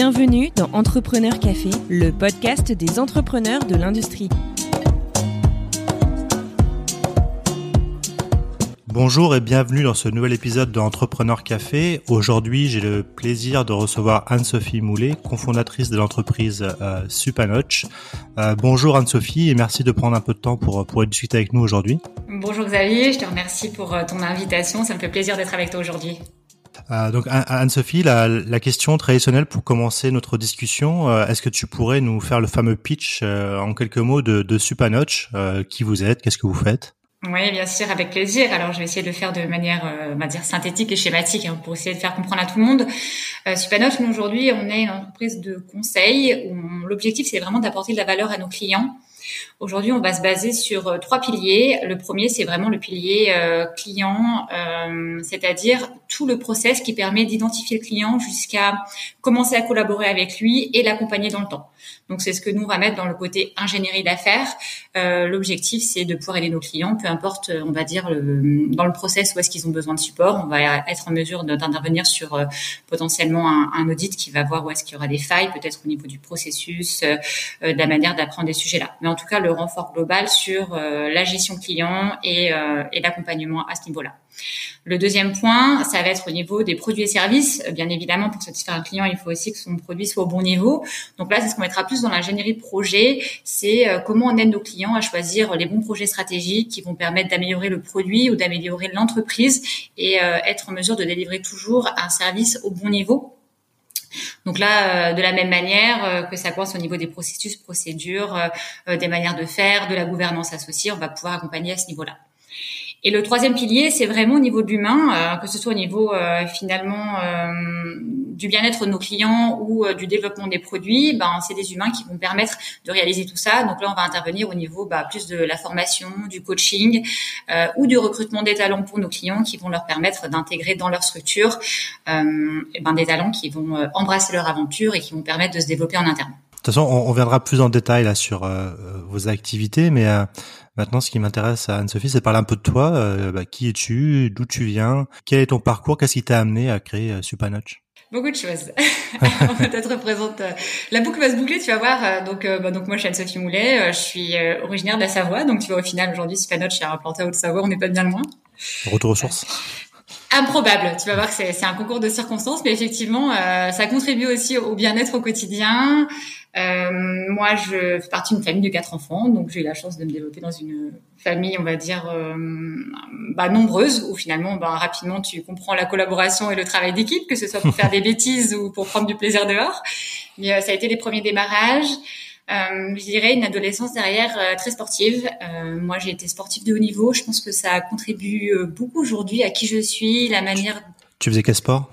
Bienvenue dans Entrepreneur Café, le podcast des entrepreneurs de l'industrie. Bonjour et bienvenue dans ce nouvel épisode de Entrepreneur Café. Aujourd'hui, j'ai le plaisir de recevoir Anne-Sophie Moulet, cofondatrice de l'entreprise euh, Supanoch. Euh, bonjour Anne-Sophie et merci de prendre un peu de temps pour, pour discuter avec nous aujourd'hui. Bonjour Xavier, je te remercie pour euh, ton invitation. Ça me fait plaisir d'être avec toi aujourd'hui. Euh, donc Anne-Sophie, la, la, question traditionnelle pour commencer notre discussion, euh, est-ce que tu pourrais nous faire le fameux pitch euh, en quelques mots de, de Supanoch Qui vous êtes Qu'est-ce que vous faites? Oui, bien sûr, avec plaisir. Alors, je vais essayer de le faire de manière, on va dire, synthétique et schématique hein, pour essayer de faire comprendre à tout le monde. Euh, nous aujourd'hui, on est une entreprise de conseil où l'objectif, c'est vraiment d'apporter de la valeur à nos clients Aujourd'hui, on va se baser sur euh, trois piliers. Le premier, c'est vraiment le pilier euh, client, euh, c'est-à-dire tout le process qui permet d'identifier le client jusqu'à commencer à collaborer avec lui et l'accompagner dans le temps. Donc c'est ce que nous on va mettre dans le côté ingénierie d'affaires. L'objectif c'est de pouvoir aider nos clients, peu importe, on va dire dans le process où est-ce qu'ils ont besoin de support. On va être en mesure d'intervenir sur potentiellement un, un, audit qui va voir où est-ce qu'il y aura des failles, peut-être au niveau du processus, de la manière d'apprendre des sujets là. Mais en tout cas le renfort global sur euh, la gestion client et, euh, et l'accompagnement à ce niveau-là. Le deuxième point, ça va être au niveau des produits et services. Bien évidemment, pour satisfaire un client, il faut aussi que son produit soit au bon niveau. Donc là, c'est ce qu'on mettra plus dans l'ingénierie de projet. C'est euh, comment on aide nos clients à choisir les bons projets stratégiques qui vont permettre d'améliorer le produit ou d'améliorer l'entreprise et être en mesure de délivrer toujours un service au bon niveau donc là, euh, de la même manière euh, que ça coince au niveau des processus, procédures, euh, des manières de faire, de la gouvernance associée, on va pouvoir accompagner à ce niveau-là. Et le troisième pilier, c'est vraiment au niveau de l'humain, euh, que ce soit au niveau euh, finalement euh, du bien-être de nos clients ou du développement des produits, ben, c'est des humains qui vont permettre de réaliser tout ça. Donc là, on va intervenir au niveau bah, plus de la formation, du coaching ou du recrutement des talents pour nos clients qui vont leur permettre d'intégrer dans leur structure ben, des talents qui vont embrasser leur aventure et qui vont permettre de se développer en interne. De toute façon, on, viendra plus en détail là sur vos activités, mais Maintenant, ce qui m'intéresse à Anne-Sophie, c'est de parler un peu de toi. Euh, bah, qui es-tu D'où tu viens Quel est ton parcours Qu'est-ce qui t'a amené à créer euh, Supanoch Beaucoup de choses. On peut-être représente euh, la boucle va se boucler, tu vas voir. Donc, bah, donc moi, je suis Anne-Sophie Moulet. je suis originaire de la Savoie. Donc, tu vois, au final, aujourd'hui, Supanoch est implanté à Haute-Savoie. On n'est pas bien loin. Retour aux sources. Improbable. Tu vas voir que c'est un concours de circonstances, mais effectivement, ça contribue aussi au bien-être au quotidien. Euh, moi, je fais partie d'une famille de quatre enfants, donc j'ai eu la chance de me développer dans une famille, on va dire, euh, bah, nombreuse, où finalement, bah, rapidement, tu comprends la collaboration et le travail d'équipe, que ce soit pour faire des bêtises ou pour prendre du plaisir dehors. Mais euh, ça a été les premiers démarrages. Je dirais une adolescence derrière très sportive. Moi, j'ai été sportive de haut niveau. Je pense que ça contribue beaucoup aujourd'hui à qui je suis, la manière. Tu faisais quel sport?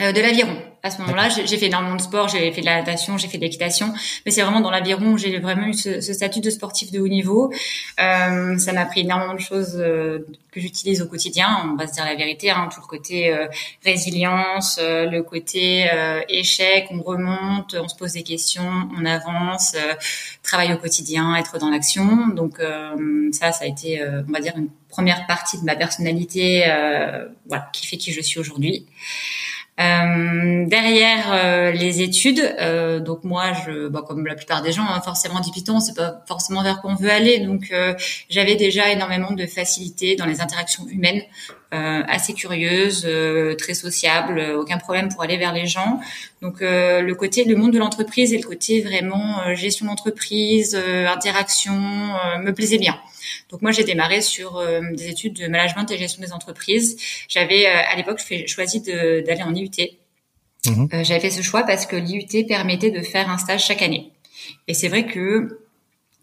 De l'aviron à ce moment-là. J'ai fait énormément de sport, j'ai fait de la natation, j'ai fait de l'équitation, mais c'est vraiment dans l'aviron où j'ai vraiment eu ce, ce, statut de sportif de haut niveau. Euh, ça m'a pris énormément de choses euh, que j'utilise au quotidien. On va se dire la vérité, hein, tout le côté euh, résilience, euh, le côté euh, échec, on remonte, on se pose des questions, on avance, travail au quotidien, être dans l'action. Donc ça, ça a été, on va dire, une première partie de ma personnalité, voilà, qui fait qui je suis aujourd'hui. Euh, derrière euh, les études, euh, donc moi, je, bah, comme la plupart des gens, hein, forcément dit Python, c'est pas forcément vers quoi on veut aller. Donc euh, j'avais déjà énormément de facilité dans les interactions humaines, assez curieuse, très sociable, aucun problème pour aller vers les gens. Donc le côté, le monde de l'entreprise et le côté vraiment gestion d'entreprise, interaction, me plaisait bien. Donc moi, j'ai démarré sur euh, des études de management et gestion des entreprises. J'avais euh, à l'époque choisi d'aller en IUT. Mhm. Euh, j'avais fait ce choix parce que l'IUT permettait de faire un stage chaque année. Et c'est vrai que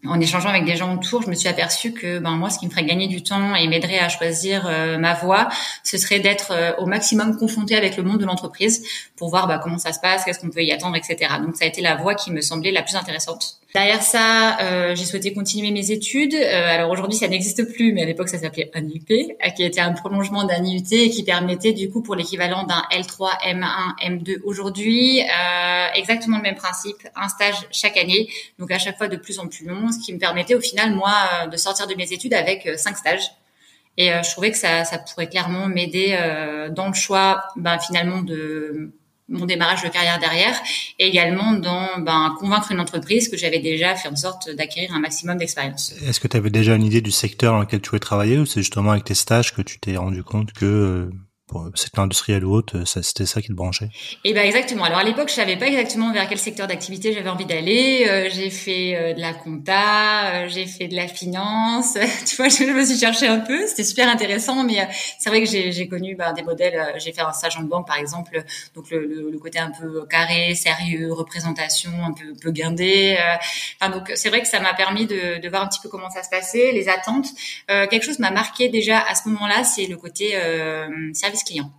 en échangeant avec des gens autour, je me suis aperçue que ben moi, ce qui me ferait gagner du temps et m'aiderait à choisir ma voie, ce serait d'être au maximum confronté avec le monde de l'entreprise pour voir bah, comment ça se passe, qu'est-ce qu'on peut y attendre, etc. Donc ça a été la voie qui me semblait la plus intéressante. Derrière ça, euh, j'ai souhaité continuer mes études. Euh, alors aujourd'hui, ça n'existe plus, mais à l'époque, ça s'appelait un UP, euh, qui était un prolongement d'un IUT et qui permettait du coup pour l'équivalent d'un L3, M1, M2 aujourd'hui, euh, exactement le même principe, un stage chaque année, donc à chaque fois de plus en plus long, ce qui me permettait au final, moi, euh, de sortir de mes études avec cinq stages. Et je trouvais que ça, ça pourrait clairement m'aider dans le choix, ben, finalement, de mon démarrage de carrière derrière, et également dans ben, convaincre une entreprise que j'avais déjà fait en sorte d'acquérir un maximum d'expérience. Est-ce que tu avais déjà une idée du secteur dans lequel tu voulais travailler ou c'est justement avec tes stages que tu t'es rendu compte que euh, secteur ou autre, c'était ça qui te branchait Eh ben exactement. Alors à l'époque, je savais pas exactement vers quel secteur d'activité j'avais envie d'aller. Euh, j'ai fait euh, de la compta, euh, j'ai fait de la finance. tu vois, je me suis cherché un peu. C'était super intéressant, mais c'est vrai que j'ai connu ben, des modèles. J'ai fait un stage en banque, par exemple, donc le, le, côté un peu carré, sérieux, représentation, un peu, peu guindé. Enfin, donc c'est vrai que ça m'a permis de, de, voir un petit peu comment ça se passait, les attentes. quelque chose m'a marqué déjà à ce moment-là, c'est le côté service client.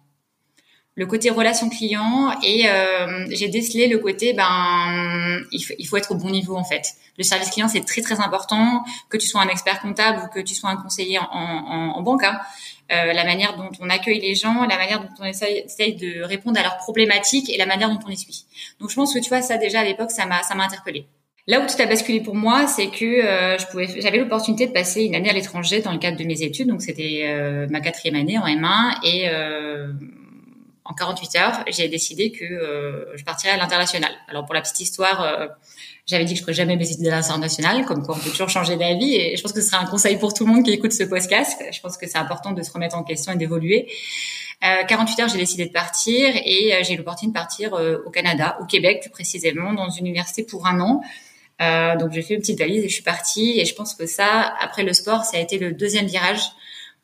Le côté relation client et euh, j'ai décelé le côté ben il faut, être au bon niveau en fait. Le service client c'est très très important que tu sois un expert comptable ou que tu sois un conseiller en, banque. Hein. Euh, la manière dont on accueille les gens, la manière dont on essaye, de répondre à leurs problématiques et la manière dont on les suit. Donc je pense que tu vois ça déjà à l'époque ça m'a ça m'a interpellé. Là où tout a basculé pour moi, c'est que euh, je pouvais, j'avais l'opportunité de passer une année à l'étranger dans le cadre de mes études. Donc c'était euh, ma quatrième année en M1 et euh, en 48 heures, j'ai décidé que je partirais à l'international. Alors pour la petite histoire, j'avais dit que je ferais jamais mes études à l'international, comme quoi on peut toujours changer d'avis. Et je pense que ce sera un conseil pour tout le monde qui écoute ce podcast. Je pense que c'est important de se remettre en question et d'évoluer. 48 heures, j'ai décidé de partir et j'ai eu l'opportunité de partir au Canada, au Québec plus précisément, dans une université pour un an. Euh, donc j'ai fait une petite valise et je suis partie. Et je pense que ça, après le sport, ça a été le deuxième virage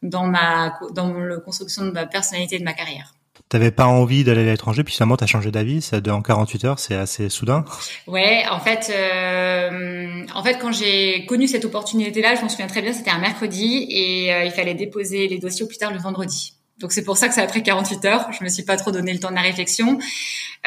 dans ma dans la construction de ma personnalité de ma carrière. T'avais pas envie d'aller à l'étranger, puis finalement t'as changé d'avis. Ça en 48 heures, c'est assez soudain. Ouais, en fait, euh, en fait, quand j'ai connu cette opportunité-là, je m'en souviens très bien. C'était un mercredi et euh, il fallait déposer les dossiers au plus tard le vendredi. Donc c'est pour ça que ça a pris 48 heures. Je me suis pas trop donné le temps de la réflexion.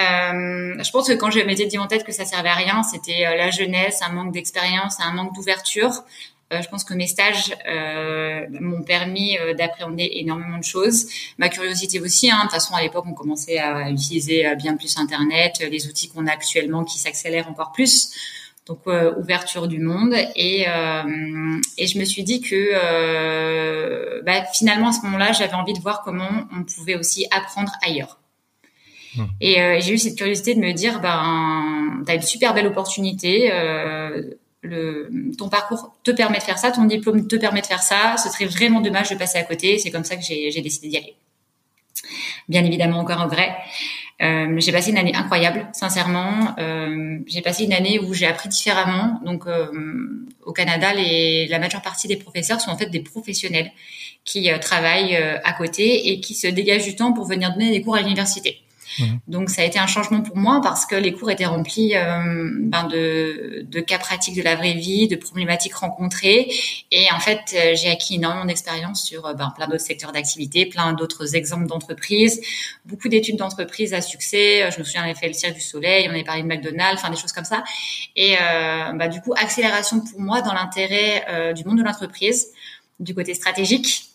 Euh, je pense que quand je m'étais dit en tête que ça servait à rien, c'était euh, la jeunesse, un manque d'expérience, un manque d'ouverture. Euh, je pense que mes stages euh, m'ont permis euh, d'appréhender énormément de choses. Ma curiosité aussi. Hein. De toute façon, à l'époque, on commençait à utiliser bien plus Internet, les outils qu'on a actuellement qui s'accélèrent encore plus donc euh, ouverture du monde. Et euh, et je me suis dit que euh, bah, finalement à ce moment-là j'avais envie de voir comment on pouvait aussi apprendre ailleurs. Mmh. et j'ai eu cette curiosité de me dire ben t'as une super belle opportunité le, ton parcours te permet de faire ça ton diplôme te permet de faire ça. Ce serait vraiment dommage de passer à côté. C'est comme ça que j'ai décidé d'y aller. Bien évidemment encore un regret euh, j'ai passé une année incroyable, sincèrement. Euh, j'ai passé une année où j'ai appris différemment. Donc, euh, au Canada, la majeure partie des professeurs sont en fait des professionnels qui travaillent à côté et qui se dégagent du temps pour venir donner des cours à l'université. Donc ça a été un changement pour moi parce que les cours étaient remplis euh, ben de, cas pratiques de la vraie vie, de problématiques rencontrées. Et en fait, euh, j'ai acquis énormément d'expérience sur euh, ben, plein d'autres secteurs d'activité, plein d'autres exemples d'entreprises, beaucoup d'études d'entreprises à succès. Je me souviens, on avait fait le Cirque du Soleil, on avait parlé de McDonald's, enfin des choses comme ça. Et ben, du coup, accélération pour moi dans l'intérêt du monde de l'entreprise, du côté stratégique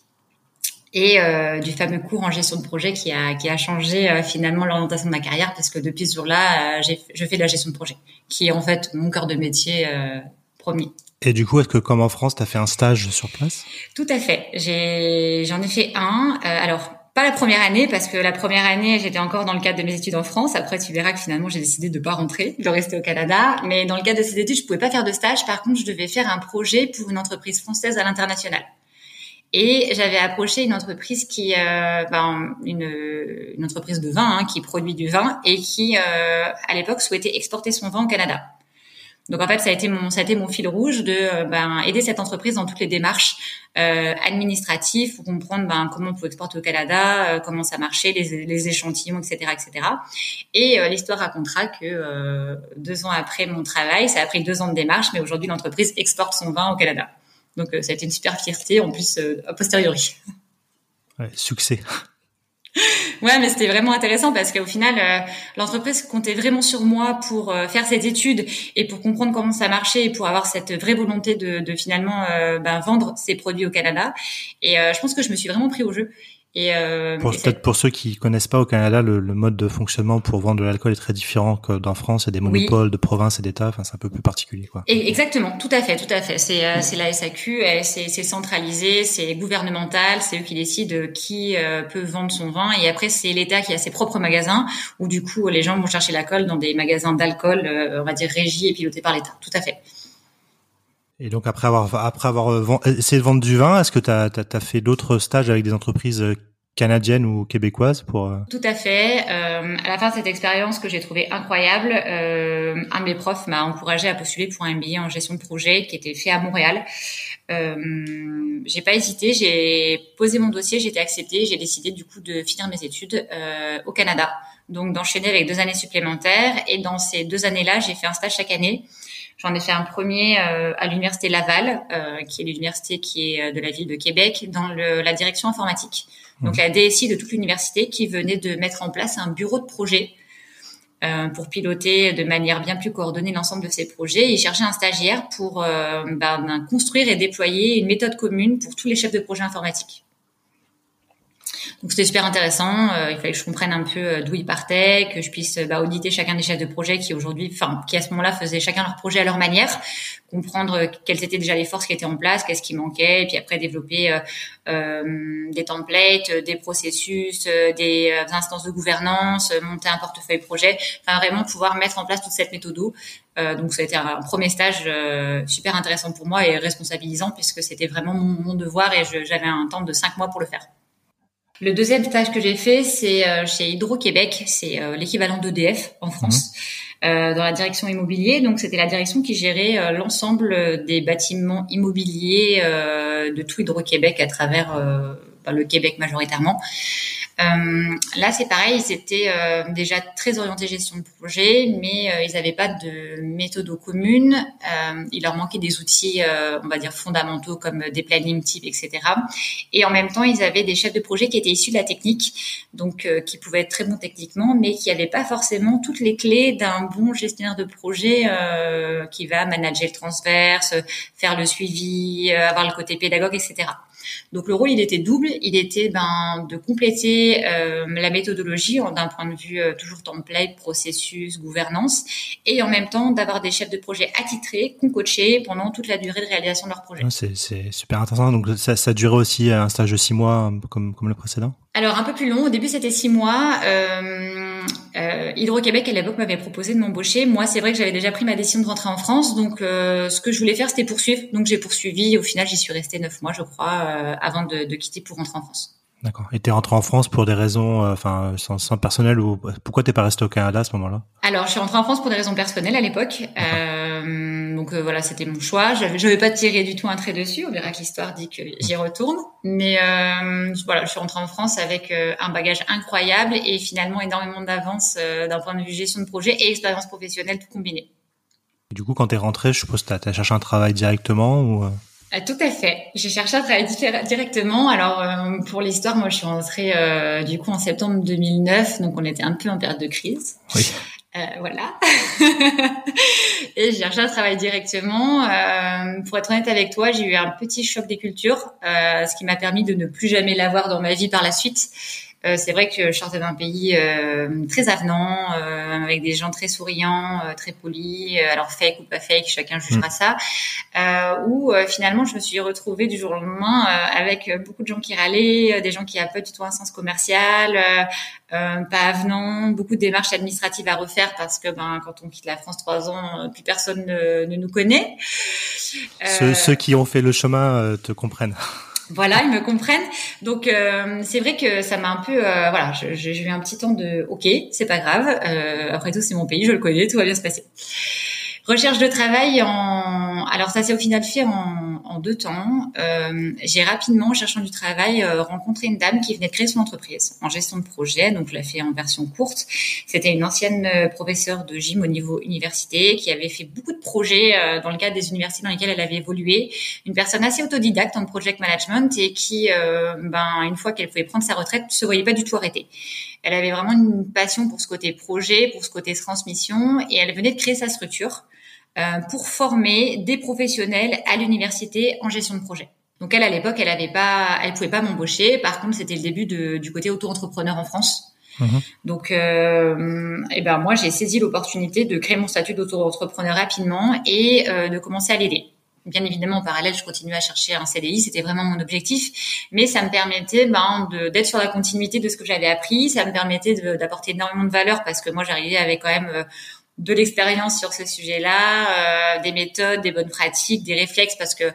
et euh, du fameux cours en gestion de projet qui a qui a changé euh, finalement l'orientation de ma carrière parce que depuis ce jour-là, euh, je fais de la gestion de projet, qui est en fait mon cœur de métier euh, premier. Et du coup, est-ce que comme en France, tu as fait un stage sur place? Tout à fait. J'ai j'en ai fait un. alors pas la première année parce que la première année j'étais encore dans le cadre de mes études en France. Après tu verras que finalement j'ai décidé de pas rentrer, de rester au Canada. Mais dans le cadre de ces études je pouvais pas faire de stage. Par contre je devais faire un projet pour une entreprise française à l'international. Et j'avais approché une entreprise qui, euh, ben, une, une, entreprise de vin hein, qui produit du vin et qui, euh, à l'époque, souhaitait exporter son vin au Canada. Donc en fait, ça a été mon, ça a été mon fil rouge de euh, ben, aider cette entreprise dans toutes les démarches euh, administratives pour comprendre ben, comment on peut exporter au Canada, euh, comment ça marchait, les, les, échantillons, etc., etc. Et euh, l'histoire racontera que deux ans après mon travail, ça a pris deux ans de démarche, mais aujourd'hui l'entreprise exporte son vin au Canada. Donc euh, ça a été une super fierté en plus euh, a posteriori. Ouais, succès. Ouais, mais c'était vraiment intéressant parce qu'au final, euh, l'entreprise comptait vraiment sur moi pour faire cette étude et pour comprendre comment ça marchait et pour avoir cette vraie volonté de, de finalement ben, vendre ses produits au Canada. Et je pense que je me suis vraiment pris au jeu. Et, euh, peut-être pour ceux qui connaissent pas au Canada, le, mode de fonctionnement pour vendre de l'alcool est très différent que dans France. Il y a des monopoles de province et d'État. Enfin, c'est un peu plus particulier, quoi. exactement, tout à fait, tout à fait. C'est euh, c'est la SAQ, c'est centralisé, c'est gouvernemental, c'est eux qui décident qui euh, peut vendre son vin. Et après, c'est l'État qui a ses propres magasins où du coup les gens vont chercher l'alcool dans des magasins d'alcool, euh, on va dire régis et pilotés par l'État. Tout à fait. Et donc après avoir après avoir euh, essayé de vendre du vin, est-ce que tu as, as, fait d'autres stages avec des entreprises euh, canadiennes ou québécoises pour euh, Tout à fait. Euh, à la fin de cette expérience que j'ai trouvée incroyable, euh, un de mes profs m'a encouragé à postuler pour un MBA en gestion de projet qui était fait à Montréal. Euh, j'ai pas hésité, j'ai posé mon dossier, j'ai été acceptée, j'ai décidé du coup de finir mes études euh, au Canada. Donc d'enchaîner avec deux années supplémentaires et dans ces deux années-là, j'ai fait un stage chaque année. J'en ai fait un premier euh, à l'université Laval, euh, qui est l'université qui est euh, de la ville de Québec, dans le, la direction informatique. Donc mmh. la DSI de toute l'université qui venait de mettre en place un bureau de projet euh, pour piloter de manière bien plus coordonnée l'ensemble de ces projets. Ils cherchaient un stagiaire pour euh, ben, construire et déployer une méthode commune pour tous les chefs de projet informatiques. Donc c'était super intéressant. Euh, il fallait que je comprenne un peu euh, d'où ils partaient, que je puisse bah, auditer chacun des chefs de projet qui aujourd'hui, enfin qui à ce moment-là faisaient chacun leur projet à leur manière, comprendre euh, quelles étaient déjà les forces qui étaient en place, qu'est-ce qui manquait, et puis après développer euh, des templates, des processus, des instances de gouvernance, monter un portefeuille projet, enfin vraiment pouvoir mettre en place toute cette méthode. Euh, donc ça a été un premier stage super intéressant pour moi et responsabilisant puisque c'était vraiment mon, mon devoir et j'avais un temps de cinq mois pour le faire. Le deuxième stage que j'ai fait, c'est euh, chez Hydro-Québec, c'est euh, l'équivalent d'EDF en France, mhm. euh, dans la direction immobilier. Donc c'était la direction qui gérait l'ensemble des bâtiments immobiliers de tout Hydro-Québec à travers le Québec majoritairement. Euh, là, c'est pareil, ils étaient euh, déjà très orientés gestion de projet, mais euh, ils n'avaient pas de méthode commune. Il leur manquait des outils, on va dire fondamentaux comme des planning types, etc. Et en même temps, ils avaient des chefs de projet qui étaient issus de la technique, donc qui pouvaient être très bons techniquement, mais qui n'avaient pas forcément toutes les clés d'un bon gestionnaire de projet qui va manager le transverse, faire le suivi, avoir le côté pédagogue, etc. Donc le rôle, il était double. Il était ben, de compléter euh, la méthodologie d'un point de vue euh, toujours template, processus, gouvernance, et en même temps d'avoir des chefs de projet attitrés qu'on coachait pendant toute la durée de réalisation de leur projet. c'est super intéressant. Donc ça, ça durait aussi un stage de six mois comme, comme le précédent? Alors un peu plus long. Au début c'était six mois. Euh, euh, Hydro-Québec à l'époque m'avait proposé de m'embaucher. Moi c'est vrai que j'avais déjà pris ma décision de rentrer en France, donc euh, ce que je voulais faire c'était poursuivre. Donc j'ai poursuivi. Au final j'y suis restée neuf mois je crois euh, avant de, de, quitter pour rentrer en France. D'accord. Et t'es rentré en France pour des raisons, euh, enfin, sans, sans, personnel ou pourquoi t'es pas resté au Canada à ce moment-là? Alors, je suis rentrée en France pour des raisons personnelles à l'époque. Euh, donc euh, voilà, c'était mon choix. Je ne vais pas tirer du tout un trait dessus. On verra que l'histoire dit que j'y retourne. Mais euh, voilà, je suis rentrée en France avec euh, un bagage incroyable et finalement énormément d'avance d'un point de vue gestion de projet et expérience professionnelle tout combiné. du coup, quand t'es rentrée, je suppose que t'as as cherché un travail directement ou euh, tout à fait. J'ai cherché à travailler directement. Alors euh, pour l'histoire, moi je suis rentrée euh, du coup en septembre 2009, donc on était un peu en période de crise. Oui. Euh, voilà. et j'ai cherché à travailler directement. pour être honnête avec toi, j'ai eu un petit choc des cultures, ce qui m'a permis de ne plus jamais l'avoir dans ma vie par la suite. Euh, c'est vrai que je sortais d'un pays euh, très avenant, euh, avec des gens très souriants, très polis. alors fake ou pas fake, chacun jugera mm. ça. où finalement, je me suis retrouvée du jour au lendemain avec beaucoup de gens qui râlaient, des gens qui n'avaient pas du tout un sens commercial, pas avenant, beaucoup de démarches administratives à refaire parce que ben quand on quitte la France trois ans, plus personne ne, ne nous connaît. Ceux, ceux, qui ont fait le chemin te comprennent. Voilà, ils me comprennent. Donc euh, c'est vrai que ça m'a un peu, euh, voilà, j'ai eu un petit temps de, ok, c'est pas grave. Euh, après tout, c'est mon pays, je le connais, tout va bien se passer. Recherche de travail en, alors ça s'est au final fait en, en deux temps. Euh, j'ai rapidement, en cherchant du travail, euh, rencontré une dame qui venait de créer son entreprise en gestion de projet, donc je l'ai fait en version courte. C'était une ancienne euh, professeure de gym au niveau université qui avait fait beaucoup de projets euh, dans le cadre des universités dans lesquelles elle avait évolué. Une personne assez autodidacte en project management et qui, ben une fois qu'elle pouvait prendre sa retraite, se voyait pas du tout arrêter. Elle avait vraiment une passion pour ce côté projet, pour ce côté transmission, et elle venait de créer sa structure. Euh, pour former des professionnels à l'université en gestion de projet. Donc elle, à l'époque, elle avait pas, elle pouvait pas m'embaucher. Par contre, c'était le début de, du côté auto-entrepreneur en France. Mhm. Donc, euh, et ben moi, j'ai saisi l'opportunité de créer mon statut d'auto-entrepreneur rapidement et euh, de commencer à l'aider. Bien évidemment, en parallèle, je continuais à chercher un CDI, c'était vraiment mon objectif, mais ça me permettait ben, d'être sur la continuité de ce que j'avais appris, ça me permettait d'apporter énormément de valeur parce que moi, j'arrivais avec quand même euh, de l'expérience sur ce sujet-là, euh, des méthodes, des bonnes pratiques, des réflexes, parce que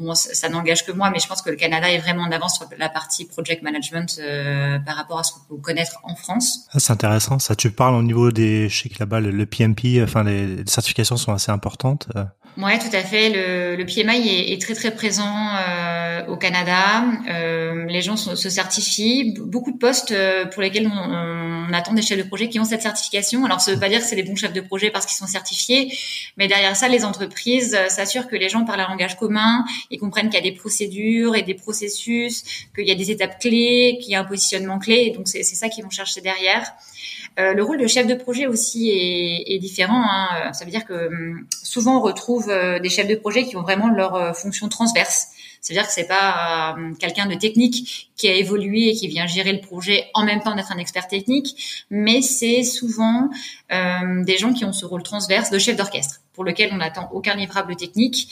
bon, ça, n'engage que moi, mais je pense que le Canada est vraiment en avance sur la partie project management euh, par rapport à ce qu'on peut connaître en France. Ah, c'est intéressant. Ça, tu parles au niveau des, je sais que là-bas le, PMP, enfin les, certifications sont assez importantes. Euh. Ouais, tout à fait. Le, le PMI est, est, très très présent euh, au Canada. Euh, les gens se certifient. Beaucoup de postes pour lesquels on, on, attend des chefs de projet qui ont cette certification. Alors, ça veut pas dire que c'est des bons chefs de projet parce qu'ils sont certifiés, mais derrière ça, les entreprises s'assurent que les gens parlent un langage commun, ils comprennent qu'il y a des procédures et des processus, qu'il y a des étapes clés, qu'il y a un positionnement clé. donc, c'est ça qu'ils vont chercher derrière. Euh, le rôle de chef de projet aussi est, est différent. Hein. Ça veut dire que hum, souvent on retrouve euh, des chefs de projet qui ont vraiment leur euh, fonction transverse. C'est-à-dire que c'est pas quelqu'un de technique qui a évolué et qui vient gérer le projet en même temps d'être un expert technique, mais c'est souvent des gens qui ont ce rôle transverse de chef d'orchestre, pour lequel on n'attend aucun livrable technique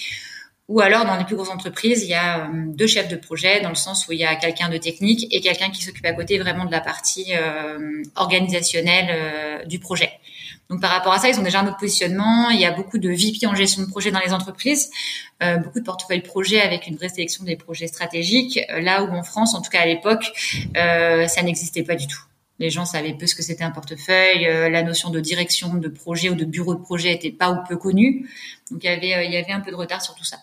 ou alors, dans les plus grosses entreprises, il y a euh, deux chefs de projet, dans le sens où il y a quelqu'un de technique et quelqu'un qui s'occupe à côté vraiment de la partie euh, organisationnelle euh, du projet. Donc, par rapport à ça, ils ont déjà un autre positionnement. Il y a beaucoup de VP en gestion de projet dans les entreprises, beaucoup de portefeuilles projets avec une vraie sélection des projets stratégiques. là où en France, en tout cas à l'époque, ça n'existait pas du tout. Les gens savaient peu ce que c'était un portefeuille. la notion de direction de projet ou de bureau de projet était pas ou peu connue. Donc, il y avait, il y avait un peu de retard sur tout ça.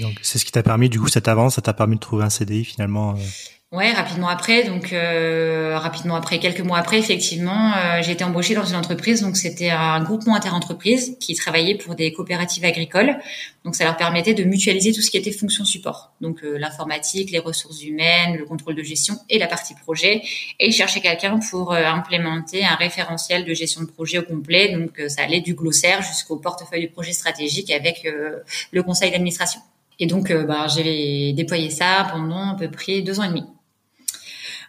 Donc c'est ce qui t'a permis, du coup, cette avance, ça t'a permis de trouver un CDI finalement. Euh... Ouais, rapidement après, donc euh, rapidement après, quelques mois après, effectivement, euh, j'ai été embauchée dans une entreprise. Donc c'était un groupement interentreprise qui travaillait pour des coopératives agricoles. Donc ça leur permettait de mutualiser tout ce qui était fonction support, donc euh, l'informatique, les ressources humaines, le contrôle de gestion et la partie projet. Et ils cherchaient quelqu'un pour euh, implémenter un référentiel de gestion de projet au complet. Donc euh, ça allait du glossaire jusqu'au portefeuille du projet stratégique avec le conseil d'administration. Et donc, euh, bah, j'ai déployé ça pendant à peu près deux ans et demi.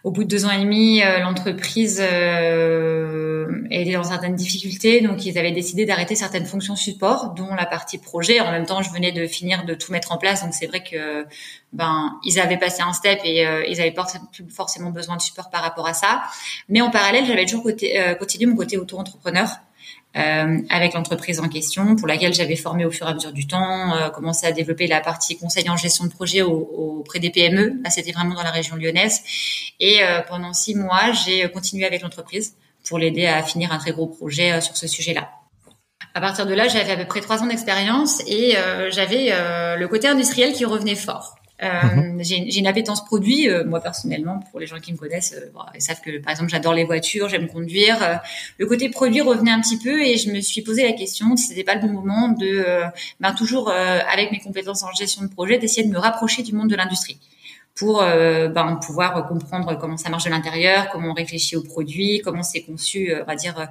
Au bout de deux ans et demi, euh, l'entreprise euh, était dans certaines difficultés, donc ils avaient décidé d'arrêter certaines fonctions support, dont la partie projet. En même temps, je venais de finir de tout mettre en place, donc c'est vrai que ben ils avaient passé un step et ils avaient pas forcément besoin de support par rapport à ça. Mais en parallèle, j'avais toujours continué mon côté auto-entrepreneur euh, avec l'entreprise en question, pour laquelle j'avais formé au fur et à mesure du temps, euh, commencé à développer la partie conseil en gestion de projet auprès des PME. Là, c'était vraiment dans la région lyonnaise. Et euh, pendant six mois, j'ai continué avec l'entreprise pour l'aider à finir un très gros projet euh, sur ce sujet-là. À partir de là, j'avais à peu près trois ans d'expérience et j'avais le côté industriel qui revenait fort. Euh, mhm. J'ai une appétence produit, euh, moi personnellement, pour les gens qui me connaissent, euh, ils savent que par exemple j'adore les voitures, j'aime conduire. le côté produit revenait un petit peu et je me suis posé la question si c'était pas le bon moment de, ben, toujours avec mes compétences en gestion de projet, d'essayer de me rapprocher du monde de l'industrie pour ben, pouvoir comprendre comment ça marche de l'intérieur, comment on réfléchit au produit, comment c'est conçu, on va dire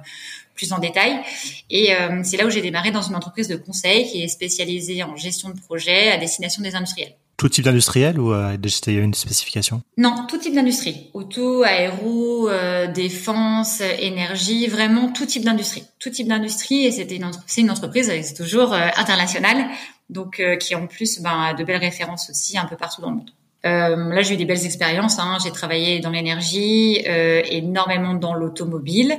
plus en détail. Et c'est là où j'ai démarré dans une entreprise de conseil qui est spécialisée en gestion de projet à destination des industriels. Tout type d'industriel ou euh, il y a une spécification? Non, tout type d'industrie. Auto, aéro, euh, défense, énergie, vraiment tout type d'industrie. Tout type d'industrie et c'était une, entreprise, c'est toujours euh, internationale, donc euh, qui en plus ben, a de belles références aussi un peu partout dans le monde. Euh, là, j'ai eu des belles expériences. Hein. J'ai travaillé dans l'énergie, euh, énormément dans l'automobile,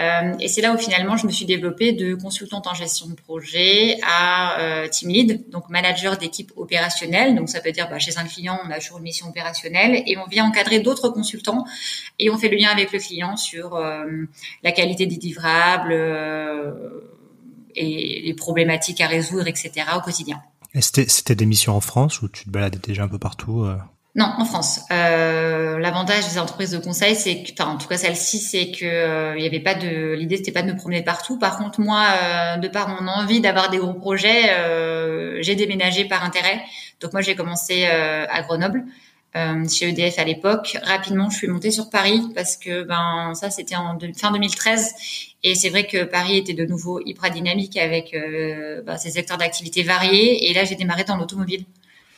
euh, et c'est là où finalement je me suis développée de consultante en gestion de projet à euh, team lead, donc manager d'équipe opérationnelle. Donc ça veut dire bah, chez un client, on a toujours une mission opérationnelle et on vient encadrer d'autres consultants et on fait le lien avec le client sur euh, la qualité des livrables euh, et les problématiques à résoudre, etc. au quotidien. C'était des missions en France ou tu te baladais déjà un peu partout euh? Non, en France. Euh, L'avantage des entreprises de conseil, c'est enfin, en tout cas celle-ci, c'est que euh, il y avait pas de, l'idée c'était pas de me promener partout. Par contre, moi, euh, de par mon envie d'avoir des gros projets, j'ai déménagé par intérêt. Donc moi, j'ai commencé à Grenoble. Euh, chez EDF à l'époque. Rapidement, je suis montée sur Paris parce que ben ça c'était en fin 2013 et c'est vrai que Paris était de nouveau hyper dynamique avec euh, ben, ses secteurs d'activité variés. Et là, j'ai démarré dans l'automobile.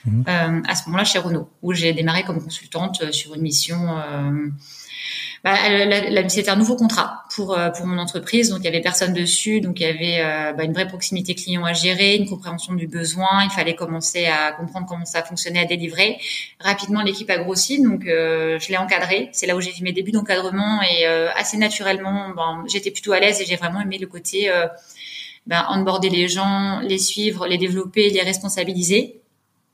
Mmh. Euh, à ce moment-là, chez Renault, où j'ai démarré comme consultante sur une mission bah, c'était un nouveau contrat pour euh, pour mon entreprise, donc il y avait personne dessus, donc il y avait euh, bah, une vraie proximité client à gérer, une compréhension du besoin. Il fallait commencer à comprendre comment ça fonctionnait, à délivrer. Rapidement, l'équipe a grossi, donc euh, je l'ai encadré. C'est là où j'ai fait mes débuts d'encadrement et assez naturellement, bon, j'étais plutôt à l'aise et j'ai vraiment aimé le côté ben, les gens, les suivre, les développer, les responsabiliser.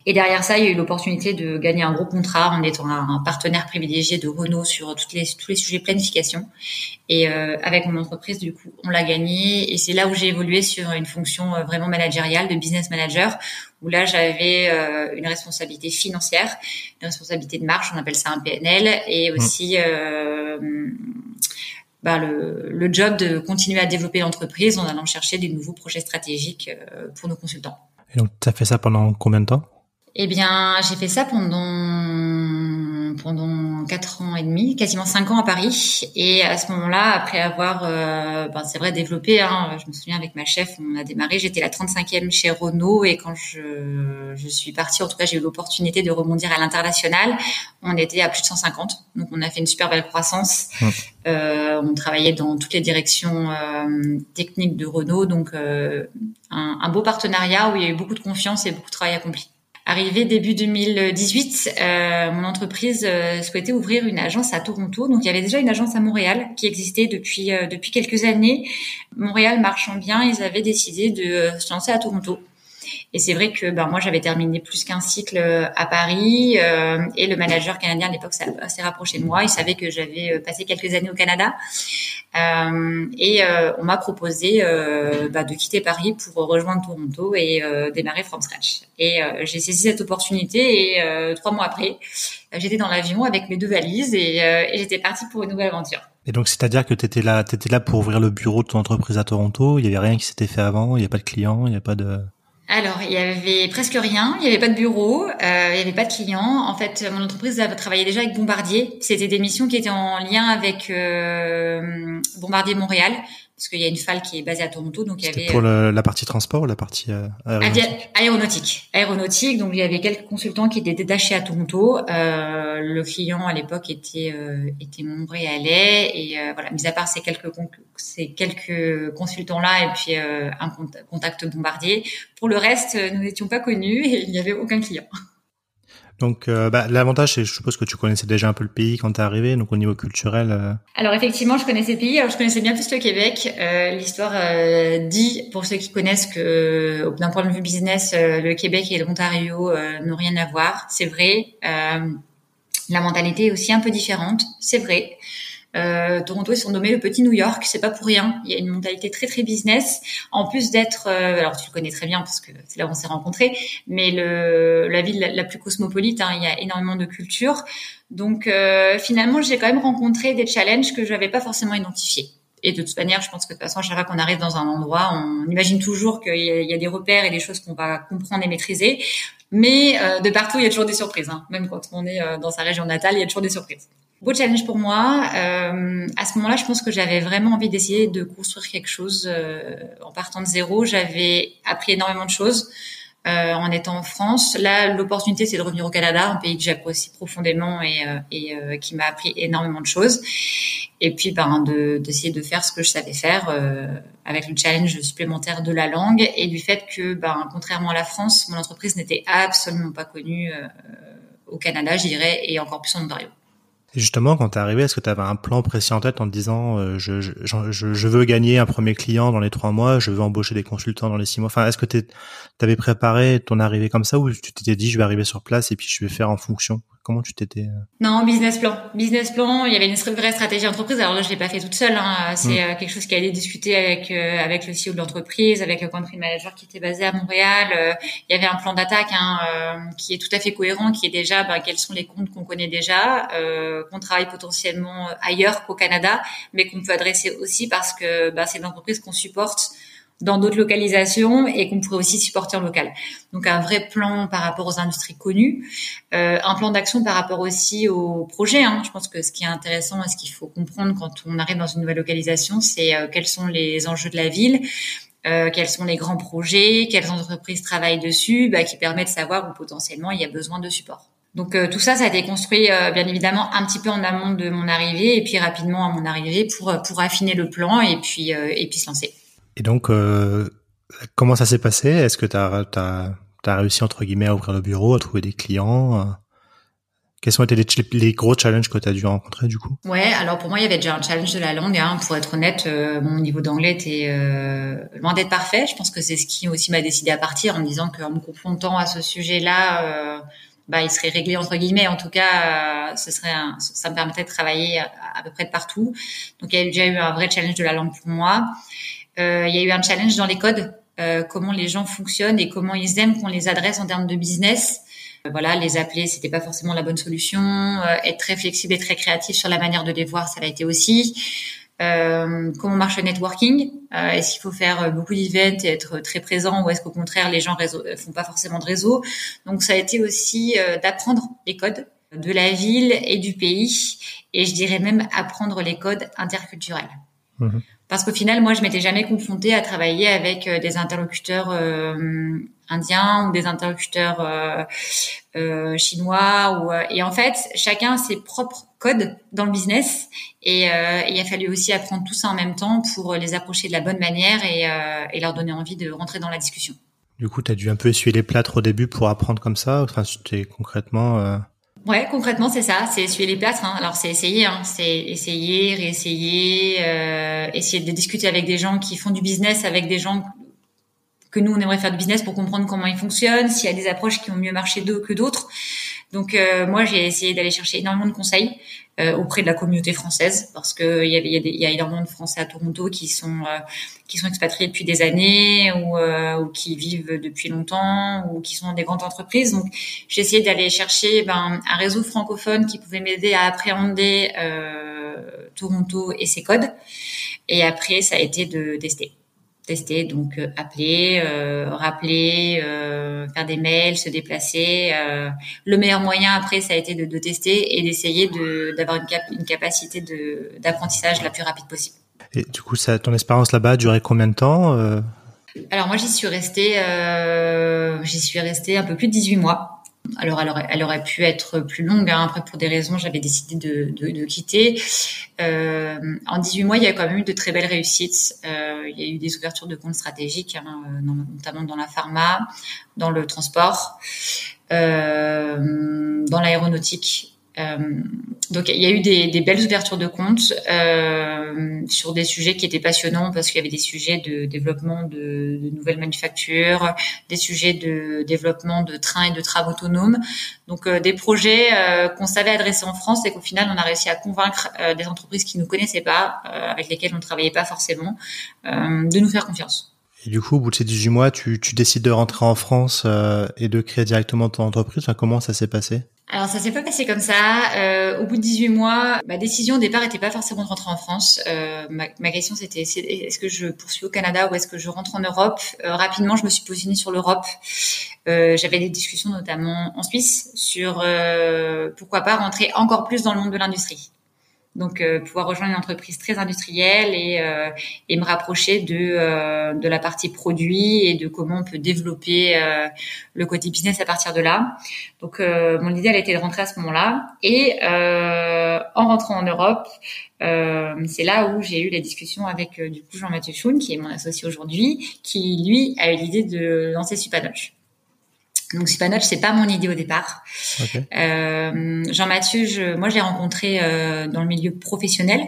Et derrière ça, il y a eu l'opportunité de gagner un gros contrat en étant un, partenaire privilégié de Renault sur toutes les, tous les sujets planification. Et euh, avec mon entreprise, du coup, on l'a gagné. Et c'est là où j'ai évolué sur une fonction euh, vraiment managériale de business manager, où là, j'avais euh, une responsabilité financière, une responsabilité de marge, on appelle ça un PNL, et mmh. aussi... Euh, bah, le, le job de continuer à développer l'entreprise en allant chercher des nouveaux projets stratégiques euh, pour nos consultants. Et donc, tu as fait ça pendant combien de temps? Eh bien, j'ai fait ça pendant pendant quatre ans et demi, quasiment cinq ans à Paris. Et à ce moment-là, après avoir, euh, ben, c'est vrai, développé, hein, je me souviens avec ma chef, on a démarré. J'étais la 35e chez Renault et quand je, je suis partie, en tout cas, j'ai eu l'opportunité de rebondir à l'international. On était à plus de 150, donc on a fait une super belle croissance. Euh, on travaillait dans toutes les directions euh, techniques de Renault, donc euh, un, un beau partenariat où il y a eu beaucoup de confiance et beaucoup de travail accompli. Arrivé début 2018, euh, mon entreprise euh, souhaitait ouvrir une agence à Toronto. Donc il y avait déjà une agence à Montréal qui existait depuis euh, depuis quelques années. Montréal marchant bien, ils avaient décidé de se lancer à Toronto. Et c'est vrai que ben moi j'avais terminé plus qu'un cycle euh, à Paris euh, et le manager canadien à l'époque s'est rapproché de moi. Il savait que j'avais euh, passé quelques années au Canada et on m'a proposé bah, de quitter Paris pour rejoindre Toronto et démarrer from scratch. Et j'ai saisi cette opportunité et trois mois après j'étais dans l'avion avec mes deux valises et, j'étais partie pour une nouvelle aventure. Et donc, c'est-à-dire que tu étais là, là pour ouvrir le bureau de ton entreprise à Toronto. Il y avait rien qui s'était fait avant. Il n'y a pas de clients. Il n'y a pas de. Alors, il y avait presque rien. Il n'y avait pas de bureau, euh, il n'y avait pas de clients. En fait, mon entreprise travaillait déjà avec Bombardier. C'était des missions qui étaient en lien avec euh, Bombardier Montréal parce qu'il y a une FAL qui est basée à Toronto, donc il y avait pour la partie transport ou la partie euh, aéronautique. aéronautique. Aéronautique, donc il y avait quelques consultants qui étaient détachés à Toronto. Euh, le client à l'époque était euh, était Montréalais et euh, voilà, mis à part ces quelques ces quelques consultants là et puis euh, un contact bombardier, pour le reste nous n'étions pas connus et il n'y avait aucun client. Donc, euh, bah, l'avantage, c'est, je suppose que tu connaissais déjà un peu le pays quand t'es arrivé, donc au niveau culturel. Euh... Alors effectivement, je connaissais le pays. Alors je connaissais bien plus le Québec. Euh, l'histoire euh, dit, pour ceux qui connaissent, que d'un point de vue business, le Québec et l'Ontario n'ont rien à voir. C'est vrai. la mentalité est aussi un peu différente. C'est vrai. Euh, Toronto, ils sont nommés le petit New York. C'est pas pour rien. Il y a une mentalité très très business. En plus d'être, euh, alors tu le connais très bien parce que c'est là où on s'est rencontrés, mais le, la ville la, plus cosmopolite, hein, il y a énormément de culture. Donc euh, finalement, j'ai quand même rencontré des challenges que je n'avais pas forcément identifiés. Et de toute manière, je pense que de toute façon, chaque fois qu'on arrive dans un endroit, on imagine toujours qu'il y, y, a des repères et des choses qu'on va comprendre et maîtriser. Mais euh, de partout, il y a toujours des surprises. Hein. Même quand on est euh, dans sa région natale, il y a toujours des surprises beau challenge pour moi. Euh, à ce moment-là, je pense que j'avais vraiment envie d'essayer de construire quelque chose euh, en partant de zéro. J'avais appris énormément de choses euh, en étant en France. Là, l'opportunité, c'est de revenir au Canada, un pays que j'apprécie profondément et, euh, et euh, qui m'a appris énormément de choses. Et puis, ben, d'essayer de, faire ce que je savais faire avec le challenge supplémentaire de la langue et du fait que, ben, contrairement à la France, mon entreprise n'était absolument pas connue au Canada, je dirais, et encore plus en Ontario. Justement, quand tu es arrivé, est-ce que tu avais un plan précis en tête en te disant euh, je, je, je, je, veux gagner un premier client dans les trois mois, je veux embaucher des consultants dans les six mois? Enfin, est-ce que tu avais préparé ton arrivée comme ça ou tu t'étais dit je vais arriver sur place et puis je vais faire en fonction? Comment tu t'étais euh Non, business plan. Business plan. Il y avait une vraie stratégie d'entreprise. Alors là, je l'ai pas fait toute seule. Hein. C'est mm. euh, quelque chose qui a été discuté avec euh, avec le CEO de l'entreprise, avec le country manager qui était basé à Montréal. il y avait un plan d'attaque hein, qui est tout à fait cohérent, qui est déjà bah, quels sont les comptes qu'on connaît déjà, qu'on travaille potentiellement ailleurs qu'au Canada, mais qu'on peut adresser aussi parce que bah, c'est une entreprise qu'on supporte dans d'autres localisations et qu'on pourrait aussi supporter en local. Donc un vrai plan par rapport aux industries connues, euh, un plan d'action par rapport aussi aux projets. Hein. Je pense que ce qui est intéressant et ce qu'il faut comprendre quand on arrive dans une nouvelle localisation, c'est euh, quels sont les enjeux de la ville, euh, quels sont les grands projets, quelles entreprises travaillent dessus, bah, qui permettent de savoir où potentiellement il y a besoin de support. Donc euh, tout ça, ça a été construit bien évidemment un petit peu en amont de mon arrivée et puis rapidement à mon arrivée pour pour affiner le plan et puis et puis se lancer. Et donc, euh, comment ça s'est passé? Est-ce que tu as, as, réussi, entre guillemets, à ouvrir le bureau, à trouver des clients euh? Quels ont été les, les gros challenges que tu as dû rencontrer du coup? Ouais, alors pour moi, il y avait déjà un challenge de la langue. Hein. Pour être honnête, euh, mon niveau d'anglais était euh, loin d'être parfait. Je pense que c'est ce qui aussi m'a décidé à partir en me disant qu'en me confrontant à ce sujet-là, euh, bah, il serait réglé entre guillemets. En tout cas, ce serait un, ça me permettrait de travailler à, à, peu près de partout. Donc il y a déjà eu un vrai challenge de la langue pour moi. Euh, il y a eu un challenge dans les codes, euh, comment les gens fonctionnent et comment ils aiment qu'on les adresse en termes de business. Euh, voilà, les appeler, c'était pas forcément la bonne solution. être très flexible et très créatif sur la manière de les voir, ça l'a été aussi. Euh, comment marche le networking? Euh, Est-ce qu'il faut faire beaucoup d'events et être très présent ou est-ce qu'au contraire les gens réseau, font pas forcément de réseau? Donc ça a été aussi d'apprendre les codes de la ville et du pays et je dirais même apprendre les codes interculturels. Mmh. Parce qu'au final, moi, je m'étais jamais confrontée à travailler avec euh, des interlocuteurs euh, indiens ou des interlocuteurs euh, chinois. Et en fait, chacun a ses propres codes dans le business. Et, il a fallu aussi apprendre tout ça en même temps pour les approcher de la bonne manière et, et leur donner envie de rentrer dans la discussion. Du coup, tu as dû un peu essuyer les plâtres au début pour apprendre comme ça. Enfin, c'était concrètement. Ouais, concrètement, c'est ça, c'est essuyer les plâtres. Hein. Alors, c'est essayer, hein. c'est essayer, réessayer, euh, essayer de discuter avec des gens qui font du business, avec des gens que nous, on aimerait faire du business pour comprendre comment ils fonctionnent, s'il y a des approches qui ont mieux marché d'eux que d'autres. Donc, euh, moi, j'ai essayé d'aller chercher énormément de conseils euh, auprès de la communauté française parce que il y, a, y, a y a énormément de Français à Toronto qui sont euh, qui sont expatriés depuis des années ou, euh, ou, qui vivent depuis longtemps ou qui sont dans des grandes entreprises. Donc j'ai essayé d'aller chercher ben, un réseau francophone qui pouvait m'aider à appréhender Toronto et ses codes. Et après ça a été de tester tester, donc euh, appeler, euh, rappeler, euh, faire des mails, se déplacer. le meilleur moyen après, ça a été de, de tester et d'essayer de, d'avoir une, cap une capacité de, d'apprentissage la plus rapide possible. Et du coup, ça, ton expérience là-bas a duré combien de temps Alors moi, j'y suis restée, j'y suis restée un peu plus de 18 mois. Alors, elle aurait, pu être plus longue. Hein. Après, pour des raisons, j'avais décidé de, de, quitter. Euh, en 18 mois, il y a quand même eu de très belles réussites. Euh, il y a eu des ouvertures de comptes stratégiques, hein, notamment dans la pharma, dans le transport, euh, dans l'aéronautique euh, donc il y a eu des, des belles ouvertures de comptes euh, sur des sujets qui étaient passionnants parce qu'il y avait des sujets de développement de, de, nouvelles manufactures, des sujets de développement de trains et de tram autonomes. Donc euh, des projets euh, qu'on savait adresser en France et qu'au final on a réussi à convaincre euh, des entreprises qui nous connaissaient pas, avec lesquelles on travaillait pas forcément, de nous faire confiance. Et du coup, au bout de ces 18 mois, tu, tu décides de rentrer en France et de créer directement ton entreprise. Enfin, comment ça s'est passé? Alors ça s'est pas passé comme ça. Euh, au bout de 18 mois, ma décision au départ n'était pas forcément de rentrer en France. Euh, ma, ma, question c'était est-ce que je poursuis au Canada ou est-ce que je rentre en Europe? Euh, Rapidement, je me suis positionnée sur l'Europe. Euh, j'avais des discussions notamment en Suisse sur euh, pourquoi pas rentrer encore plus dans le monde de l'industrie. Donc euh, pouvoir rejoindre une entreprise très industrielle et, euh, et me rapprocher de, euh, de la partie produit et de comment on peut développer le côté business à partir de là. Donc mon idée elle a été de rentrer à ce moment-là et en rentrant en Europe, c'est là où j'ai eu la discussion avec du coup Jean-Mathieu Schoun qui est mon associé aujourd'hui, qui lui a eu l'idée de lancer Supanoche. Donc Supanoche, c'est pas mon idée au départ. Euh, Jean-Mathieu, je, moi je l'ai rencontré euh, dans le milieu professionnel.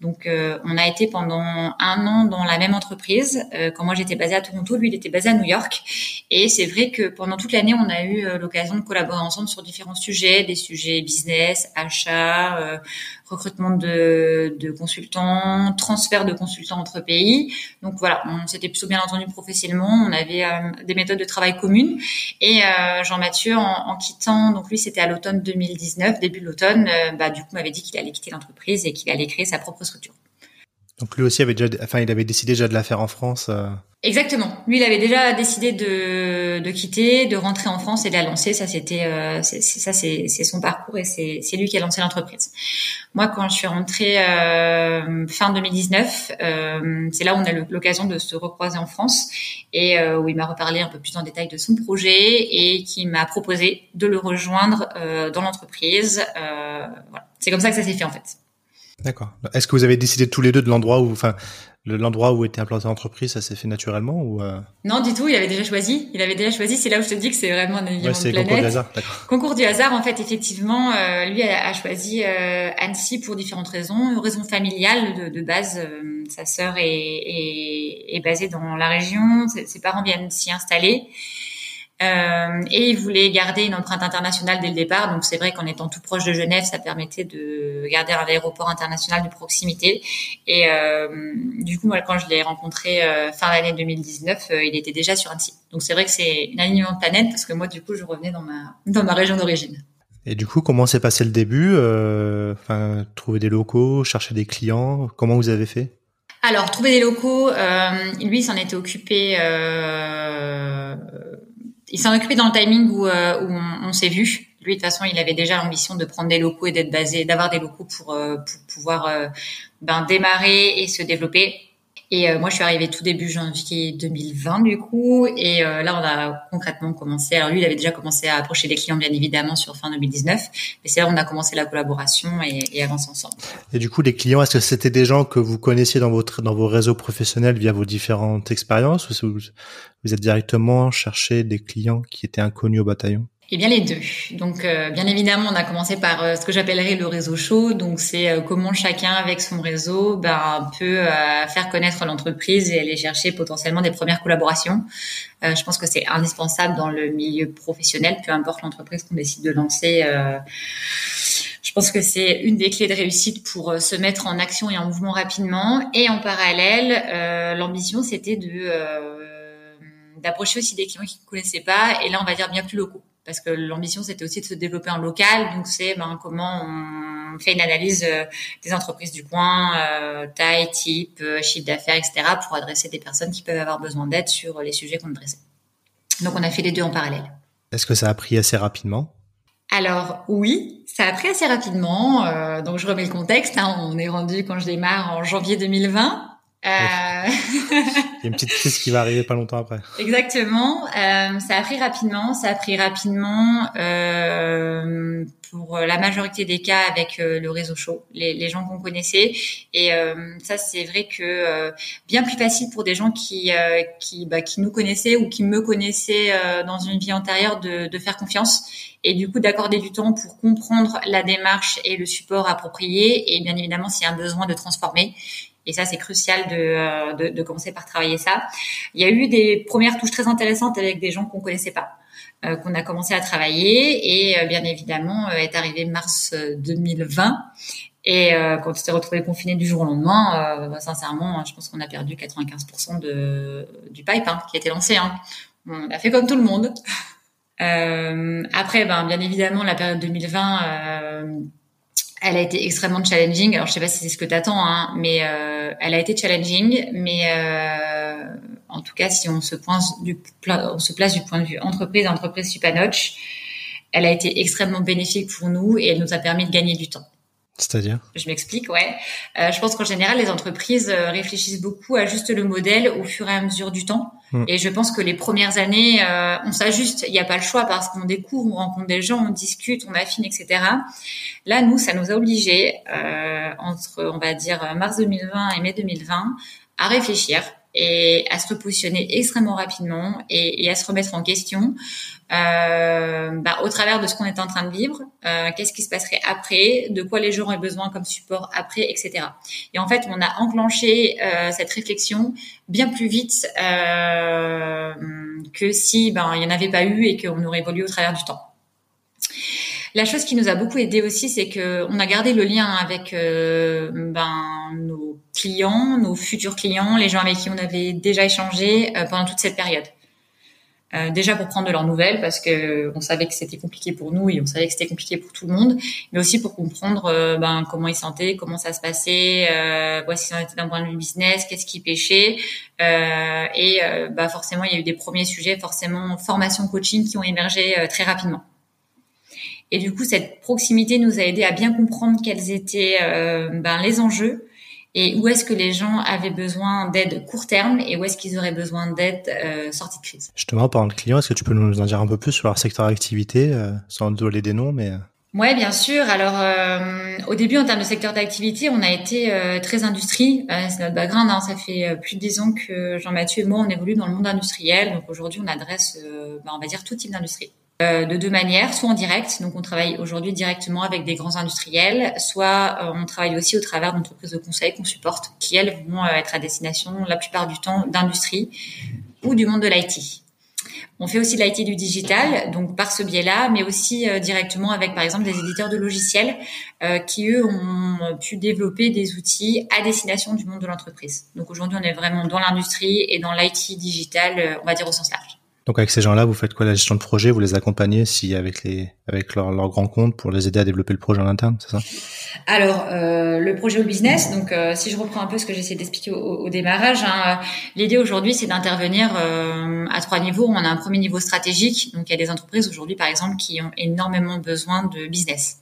Donc euh, on a été pendant un an dans la même entreprise. Euh, quand moi j'étais basée à Toronto, lui il était basé à New York. Et c'est vrai que pendant toute l'année, on a eu euh, l'occasion de collaborer ensemble sur différents sujets, des sujets business, achat, recrutement de, de, consultants, transfert de consultants entre pays. Donc voilà, on s'était plutôt bien entendu professionnellement. On avait euh, des méthodes de travail communes. Et euh, Jean-Mathieu, en, en, quittant, donc lui c'était à l'automne 2019, début de l'automne, euh, bah, du coup m'avait dit qu'il allait quitter l'entreprise et qu'il allait créer sa propre structure. Donc lui aussi avait déjà, enfin il avait décidé déjà de la faire en France. Euh. Exactement. Lui, il avait déjà décidé de, de quitter, de rentrer en France et de la lancer. Ça, c'était, euh, ça, c'est, son parcours et c'est, lui qui a lancé l'entreprise. Moi, quand je suis rentrée euh, fin 2019, euh, c'est là où on a l'occasion de se recroiser en France et euh, où il m'a reparlé un peu plus en détail de son projet et qui m'a proposé de le rejoindre euh, dans l'entreprise. voilà. C'est comme ça que ça s'est fait en fait. D'accord. Est-ce que vous avez décidé tous les deux de l'endroit où, enfin, l'endroit où était implantée l'entreprise, ça s'est fait naturellement ou euh? Non, du tout. Il avait déjà choisi. Il avait déjà choisi. C'est là où je te dis que c'est vraiment un alignement de planète. Concours du hasard. Concours du hasard, en fait, effectivement, euh, lui a, choisi euh, Annecy pour différentes raisons. Une raison familiale de, de base. sa sœur est, est, est, basée dans la région. Ses parents viennent s'y installer. Euh, et il voulait garder une empreinte internationale dès le départ. Donc c'est vrai qu'en étant tout proche de Genève, ça permettait de garder un aéroport international de proximité. Et euh, du coup, moi, quand je l'ai rencontré euh, fin d'année 2019, euh, il était déjà sur Annecy. Donc c'est vrai que c'est un alignement de planète parce que moi, du coup, je revenais dans ma dans ma région d'origine. Et du coup, comment s'est passé le début Enfin, trouver des locaux, chercher des clients. Comment vous avez fait? Alors, trouver des locaux. lui, s'en était occupé il s'en occupait dans le timing où, euh, on, s'est vu. Lui, de toute façon, il avait déjà l'ambition de prendre des locaux et d'être basé, d'avoir des locaux pour, euh, pouvoir euh, ben, démarrer et se développer. Et moi, je suis arrivée tout début janvier 2020 du coup, et là, on a concrètement commencé. Alors lui, il avait déjà commencé à approcher des clients, bien évidemment, sur fin 2019, mais c'est là on a commencé la collaboration et, et avancer ensemble. Et du coup, les clients, est-ce que c'était des gens que vous connaissiez dans votre dans vos réseaux professionnels via vos différentes expériences, ou vous êtes directement cherché des clients qui étaient inconnus au bataillon? Eh bien les deux. Donc euh, bien évidemment, on a commencé par euh, ce que j'appellerais le réseau chaud. Donc c'est euh, comment chacun avec son réseau ben, peut faire connaître l'entreprise et aller chercher potentiellement des premières collaborations. je pense que c'est indispensable dans le milieu professionnel, peu importe l'entreprise qu'on décide de lancer. je pense que c'est une des clés de réussite pour se mettre en action et en mouvement rapidement. Et en parallèle, l'ambition c'était de d'approcher aussi des clients qui ne connaissaient pas, et là on va dire bien plus locaux, parce que l'ambition c'était aussi de se développer en local, donc c'est ben, comment on fait une analyse euh, des entreprises du coin, euh, taille, type, euh, chiffre d'affaires, etc., pour adresser des personnes qui peuvent avoir besoin d'aide sur les sujets qu'on adressait. Donc on a fait les deux en parallèle. Est-ce que ça a pris assez rapidement? Alors oui, ça a pris assez rapidement. donc je remets le contexte. Hein. on est rendu quand je démarre en janvier 2020. Euh... Il y a une petite crise qui va arriver pas longtemps après. Exactement. Euh, ça a pris rapidement. Ça a pris rapidement euh, pour la majorité des cas avec euh, le réseau chaud, les, les gens qu'on connaissait. Et euh, ça, c'est vrai que euh, bien plus facile pour des gens qui qui, bah, qui nous connaissaient ou qui me connaissaient dans une vie antérieure de, de faire confiance et du coup d'accorder du temps pour comprendre la démarche et le support approprié et bien évidemment s'il y a un besoin de transformer et ça, c'est crucial de, euh, de, de, commencer par travailler ça. Il y a eu des premières touches très intéressantes avec des gens qu'on connaissait pas, euh, qu'on a commencé à travailler. Et euh, bien évidemment, est arrivé mars 2020. Et quand on s'est retrouvé confiné du jour au lendemain, bah, sincèrement, je pense qu'on a perdu 95% de, du pipe hein, qui a été lancé. Hein. On a fait comme tout le monde. après, ben, bien évidemment, la période 2020 elle a été extrêmement challenging. Alors je sais pas si c'est ce que tu attends, hein, mais euh, elle a été challenging. Mais euh, en tout cas, si on se, place du point de vue entreprise, entreprise Supanoch, elle a été extrêmement bénéfique pour nous et elle nous a permis de gagner du temps. C'est-à-dire? Je m'explique, ouais. Euh, je pense qu'en général, les entreprises euh, réfléchissent beaucoup à juste le modèle au fur et à mesure du temps. Hmm. Et je pense que les premières années, euh, on s'ajuste. Il n'y a pas le choix parce qu'on découvre, on rencontre des gens, on discute, on affine, etc. Là, nous, ça nous a obligés, euh, entre, on va dire, mars 2020 et mai 2020, à réfléchir et à se repositionner extrêmement rapidement et, à se remettre en question euh, bah, au travers de ce qu'on est en train de vivre, euh, qu'est-ce qui se passerait après, de quoi les gens auraient besoin comme support après, etc. Et en fait, on a enclenché euh, cette réflexion bien plus vite euh, que si ben il y en avait pas eu et qu'on aurait évolué au travers du temps. La chose qui nous a beaucoup aidé aussi, c'est que on a gardé le lien avec euh, ben, nos clients, nos futurs clients, les gens avec qui on avait déjà échangé euh, pendant toute cette période. Euh, déjà pour prendre de leurs nouvelles parce que on savait que c'était compliqué pour nous et on savait que c'était compliqué pour tout le monde, mais aussi pour comprendre euh, ben, comment ils sentaient, comment ça se passait, euh, voici en était d'un point de vue business, qu'est-ce qui pêchait et bah forcément il y a eu des premiers sujets, forcément formation coaching qui ont émergé très rapidement. Et du coup cette proximité nous a aidé à bien comprendre quels étaient ben, les enjeux et où est-ce que les gens avaient besoin d'aide court terme et où est-ce qu'ils auraient besoin d'aide euh, sortie de crise? Justement, parlant de clients, est-ce que tu peux nous en dire un peu plus sur leur secteur d'activité, euh, sans donner des noms, mais... Euh? Ouais, bien sûr. Alors, euh, au début, en termes de secteur d'activité, on a été euh, très industrie. c'est notre background. Hein. Ça fait plus de dix ans que Jean-Mathieu et moi, on évolue dans le monde industriel. Donc aujourd'hui, on adresse, bah, on va dire, tout type d'industrie. Euh, de deux manières, soit en direct, donc on travaille aujourd'hui directement avec des grands industriels, soit euh, on travaille aussi au travers d'entreprises de conseil qu'on supporte, qui elles vont euh, être à destination la plupart du temps d'industrie ou du monde de l'IT. On fait aussi de l'IT du digital, donc par ce biais-là, mais aussi directement avec par exemple des éditeurs de logiciels qui eux ont pu développer des outils à destination du monde de l'entreprise. Donc aujourd'hui on est vraiment dans l'industrie et dans l'IT digital, on va dire au sens large. Donc avec ces gens-là, vous faites quoi la gestion de projet? Vous les accompagnez si avec les avec leur, leur grand compte pour les aider à développer le projet en interne, c'est ça? Alors euh, le projet au business. Donc euh, si je reprends un peu ce que j'essaie d'expliquer au, au, démarrage, hein, l'idée aujourd'hui c'est d'intervenir euh, à trois niveaux. On a un premier niveau stratégique. Donc il y a des entreprises aujourd'hui par exemple qui ont énormément besoin de business.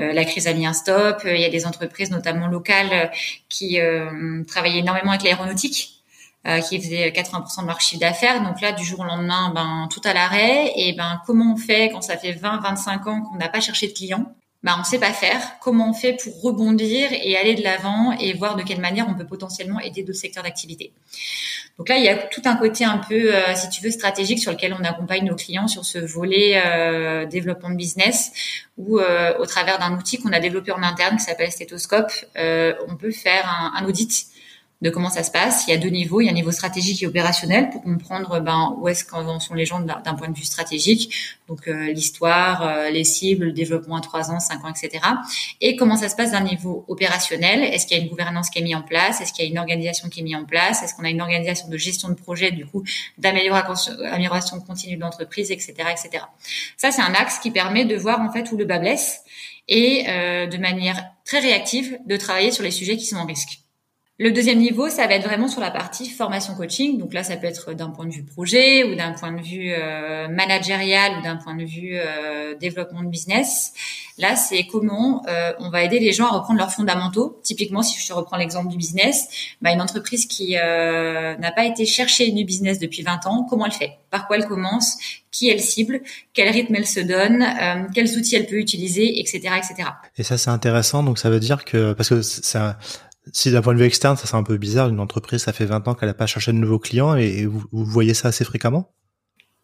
Euh, la crise a mis un stop. Il y a des entreprises, notamment locales, qui euh, travaillent énormément avec l'aéronautique euh, qui faisait 80% de leur chiffre d'affaires. Donc là, du jour au lendemain, ben tout à l'arrêt. Et ben comment on fait quand ça fait 20, 25 ans qu'on n'a pas cherché de clients? Ben on sait pas faire. Comment on fait pour rebondir et aller de l'avant et voir de quelle manière on peut potentiellement aider d'autres secteurs d'activité? Donc là, il y a tout un côté un peu, euh, si tu veux, stratégique sur lequel on accompagne nos clients sur ce volet euh, développement de business, où au travers d'un outil qu'on a développé en interne qui s'appelle Stéthoscope, on peut faire un audit de comment ça se passe. Il y a deux niveaux. Il y a un niveau stratégique et opérationnel pour comprendre ben, où est-ce qu'en sont les gens d'un point de vue stratégique. Donc euh, l'histoire, euh, les cibles, le développement à 3 ans, 5 ans, etc. Et comment ça se passe d'un niveau opérationnel? Est-ce qu'il y a une gouvernance qui est mise en place? Est-ce qu'il y a une organisation qui est mise en place? Est-ce qu'on a une organisation de gestion de projet, du coup, d'amélioration continue de l'entreprise, etc., etc. Ça, c'est un axe qui permet de voir en fait où le bas blesse et euh, de manière très réactive de travailler sur les sujets qui sont en risque. Le deuxième niveau, ça va être vraiment sur la partie formation coaching. Donc là, ça peut être d'un point de vue projet ou d'un point de vue euh, managérial ou d'un point de vue euh, développement de business. Là, c'est comment euh, on va aider les gens à reprendre leurs fondamentaux. Typiquement, si je reprends l'exemple du business, bah, une entreprise qui n'a pas été chercher du business depuis 20 ans, comment elle fait? Par quoi elle commence? Qui elle cible? Quel rythme elle se donne? Quels outils elle peut utiliser? Etc. etc. Et ça, c'est intéressant. Donc, ça veut dire que parce que ça si d'un point de vue externe, ça c'est un peu bizarre, une entreprise, ça fait 20 ans qu'elle n'a pas cherché de nouveaux clients et, vous, voyez ça assez fréquemment?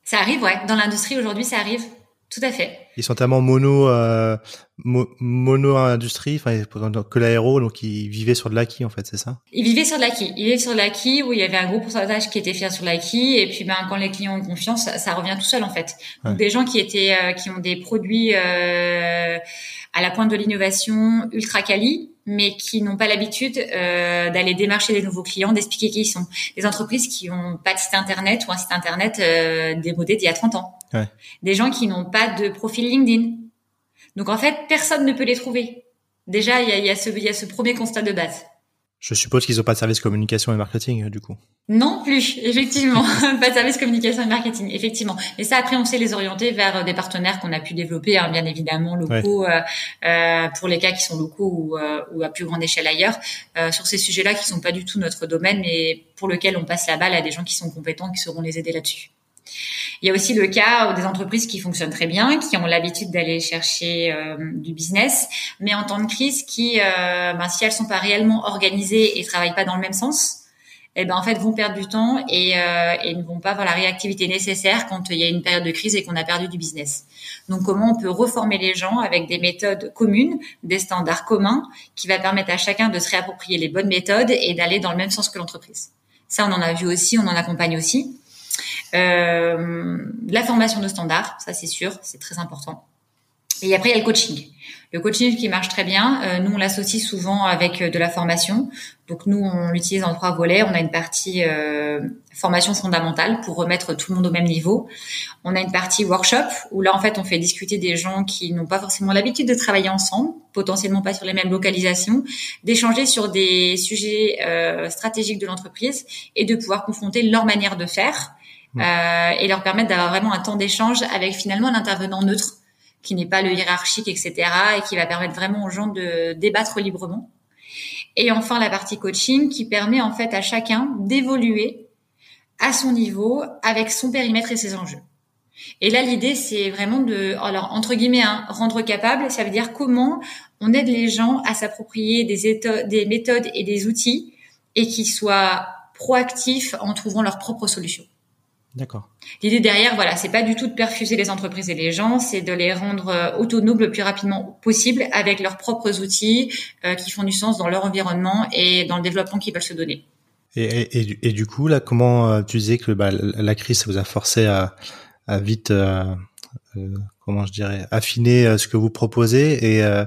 Ça arrive, ouais. Dans l'industrie aujourd'hui, ça arrive. Tout à fait. Ils sont tellement mono, euh, mono industrie, enfin que l'aéro, donc ils vivaient sur de l'acquis en fait, c'est ça? Ils vivaient sur de l'acquis. Ils vivaient sur de l'acquis où il y avait un gros pourcentage qui était fait sur l'acquis, et puis ben quand les clients ont confiance, ça, revient tout seul en fait. Donc, des gens qui étaient, euh, qui ont des produits euh, à la pointe de l'innovation, ultra quali, mais qui n'ont pas l'habitude euh, d'aller démarcher des nouveaux clients, d'expliquer qui ils sont. Des entreprises qui n'ont pas de site internet ou un site internet euh, démodé d'il y a 30 ans. Ouais. Des gens qui n'ont pas de profil LinkedIn. Donc en fait, personne ne peut les trouver. Déjà, il y a, y, a ce, y a ce premier constat de base. Je suppose qu'ils n'ont pas de service communication et marketing, euh, du coup. Non plus, effectivement, pas de service communication et marketing, effectivement. Et ça, après, on sait les orienter vers euh, des partenaires qu'on a pu développer, hein, bien évidemment locaux, euh, euh, pour les cas qui sont locaux ou, euh, ou à plus grande échelle ailleurs, euh, sur ces sujets-là qui sont pas du tout notre domaine, mais pour lequel on passe la balle à des gens qui sont compétents, qui sauront les aider là-dessus. Il y a aussi le cas des entreprises qui fonctionnent très bien, qui ont l'habitude d'aller chercher euh, du business, mais en temps de crise, qui, euh, ben, si elles sont pas réellement organisées et travaillent pas dans le même sens, eh ben en fait vont perdre du temps et, euh, et ne vont pas avoir la réactivité nécessaire quand il y a une période de crise et qu'on a perdu du business. Donc comment on peut reformer les gens avec des méthodes communes, des standards communs, qui va permettre à chacun de se réapproprier les bonnes méthodes et d'aller dans le même sens que l'entreprise? Ça, on en a vu aussi, on en accompagne aussi. Euh, la formation de standards, ça c'est sûr, c'est très important. Et après, il y a le coaching. Le coaching qui marche très bien, euh, nous on l'associe souvent avec euh, de la formation. Donc nous on l'utilise en trois volets. On a une partie euh, formation fondamentale pour remettre tout le monde au même niveau. On a une partie workshop où là en fait on fait discuter des gens qui n'ont pas forcément l'habitude de travailler ensemble, potentiellement pas sur les mêmes localisations, d'échanger sur des sujets stratégiques de l'entreprise et de pouvoir confronter leur manière de faire mmh. et leur permettre d'avoir vraiment un temps d'échange avec finalement un intervenant neutre qui n'est pas le hiérarchique, etc., et qui va permettre vraiment aux gens de débattre librement. Et enfin, la partie coaching qui permet en fait à chacun d'évoluer à son niveau avec son périmètre et ses enjeux. Et là, l'idée, c'est vraiment de, alors entre guillemets, hein, rendre capable. Ça veut dire comment on aide les gens à s'approprier des, des méthodes et des outils et qu'ils soient proactifs en trouvant leurs propres solutions. D'accord. L'idée derrière, voilà, c'est pas du tout de perfuser les entreprises et les gens, c'est de les rendre euh, autonomes le plus rapidement possible avec leurs propres outils euh, qui font du sens dans leur environnement et dans le développement qu'ils veulent se donner. Et, et, et, du coup, là, comment euh, tu disais que bah, la crise vous a forcé à, à vite, euh, comment je dirais, affiner ce que vous proposez et,